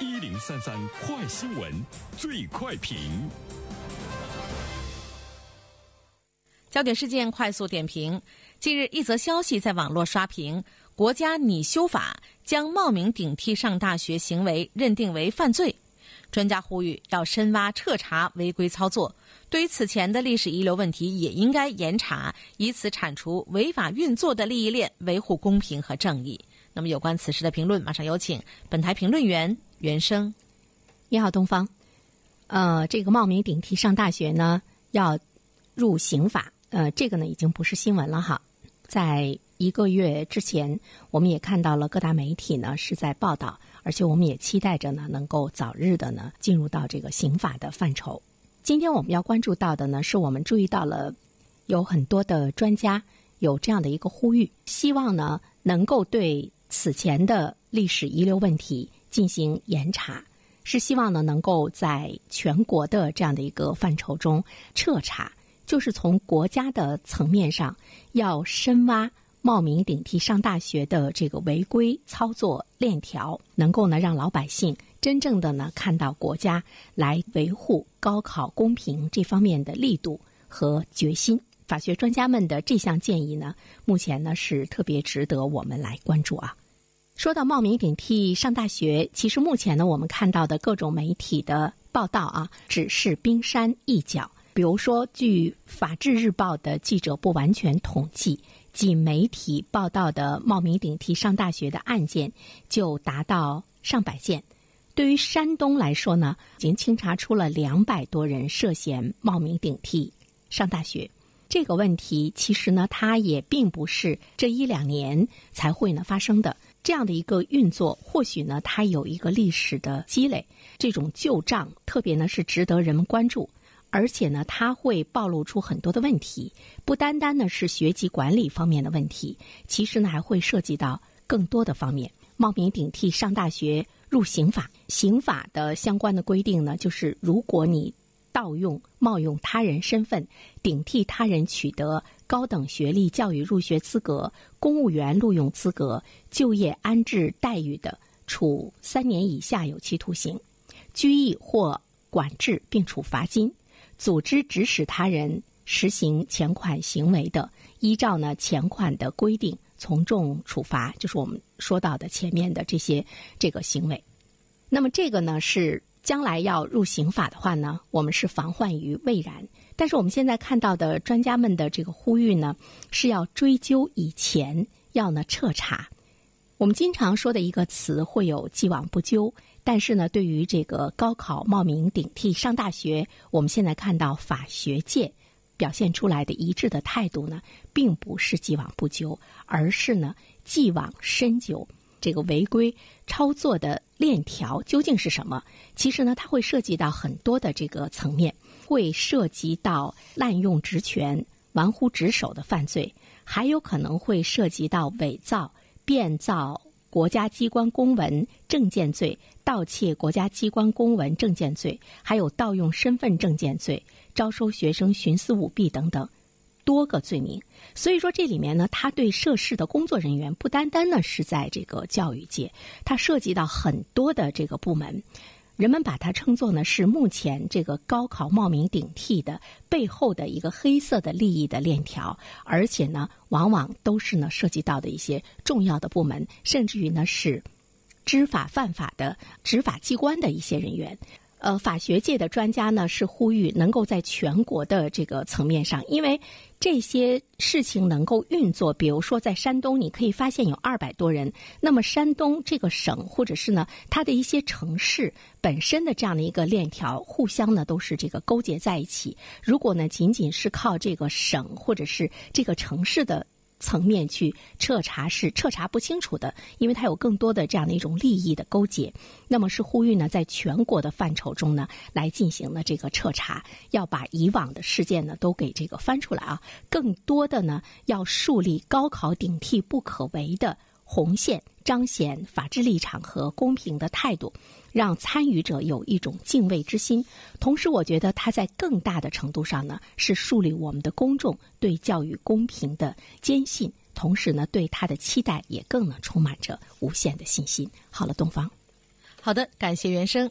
一零三三快新闻，最快评。焦点事件快速点评：近日，一则消息在网络刷屏，国家拟修法将冒名顶替上大学行为认定为犯罪。专家呼吁要深挖彻查违规操作，对于此前的历史遗留问题也应该严查，以此铲除违法运作的利益链，维护公平和正义。那么，有关此事的评论，马上有请本台评论员原生。你好，东方。呃，这个冒名顶替上大学呢，要入刑法。呃，这个呢，已经不是新闻了哈。在一个月之前，我们也看到了各大媒体呢是在报道。而且我们也期待着呢，能够早日的呢进入到这个刑法的范畴。今天我们要关注到的呢，是我们注意到了有很多的专家有这样的一个呼吁，希望呢能够对此前的历史遗留问题进行严查，是希望呢能够在全国的这样的一个范畴中彻查，就是从国家的层面上要深挖。冒名顶替上大学的这个违规操作链条，能够呢让老百姓真正的呢看到国家来维护高考公平这方面的力度和决心。法学专家们的这项建议呢，目前呢是特别值得我们来关注啊。说到冒名顶替上大学，其实目前呢我们看到的各种媒体的报道啊，只是冰山一角。比如说，据《法制日报》的记者不完全统计。仅媒体报道的冒名顶替上大学的案件就达到上百件。对于山东来说呢，已经清查出了两百多人涉嫌冒名顶替上大学。这个问题其实呢，它也并不是这一两年才会呢发生的。这样的一个运作，或许呢，它有一个历史的积累。这种旧账，特别呢是值得人们关注。而且呢，它会暴露出很多的问题，不单单呢是学籍管理方面的问题，其实呢还会涉及到更多的方面。冒名顶替上大学入刑法，刑法的相关的规定呢，就是如果你盗用、冒用他人身份，顶替他人取得高等学历教育入学资格、公务员录用资格、就业安置待遇的，处三年以下有期徒刑、拘役或管制，并处罚金。组织指使他人实行前款行为的，依照呢前款的规定从重处罚，就是我们说到的前面的这些这个行为。那么这个呢是将来要入刑法的话呢，我们是防患于未然。但是我们现在看到的专家们的这个呼吁呢，是要追究以前，要呢彻查。我们经常说的一个词会有既往不咎。但是呢，对于这个高考冒名顶替上大学，我们现在看到法学界表现出来的一致的态度呢，并不是既往不咎，而是呢既往深究。这个违规操作的链条究竟是什么？其实呢，它会涉及到很多的这个层面，会涉及到滥用职权、玩忽职守的犯罪，还有可能会涉及到伪造、变造。国家机关公文证件罪、盗窃国家机关公文证件罪，还有盗用身份证件罪、招收学生徇私舞弊等等多个罪名。所以说，这里面呢，他对涉事的工作人员不单单呢是在这个教育界，它涉及到很多的这个部门。人们把它称作呢是目前这个高考冒名顶替的背后的一个黑色的利益的链条，而且呢，往往都是呢涉及到的一些重要的部门，甚至于呢是知法犯法的执法机关的一些人员。呃，法学界的专家呢是呼吁能够在全国的这个层面上，因为这些事情能够运作。比如说，在山东，你可以发现有二百多人，那么山东这个省或者是呢它的一些城市本身的这样的一个链条，互相呢都是这个勾结在一起。如果呢仅仅是靠这个省或者是这个城市的。层面去彻查是彻查不清楚的，因为它有更多的这样的一种利益的勾结。那么是呼吁呢，在全国的范畴中呢，来进行了这个彻查，要把以往的事件呢都给这个翻出来啊。更多的呢，要树立高考顶替不可为的红线，彰显法治立场和公平的态度。让参与者有一种敬畏之心，同时，我觉得它在更大的程度上呢，是树立我们的公众对教育公平的坚信，同时呢，对他的期待也更能充满着无限的信心。好了，东方。好的，感谢袁生。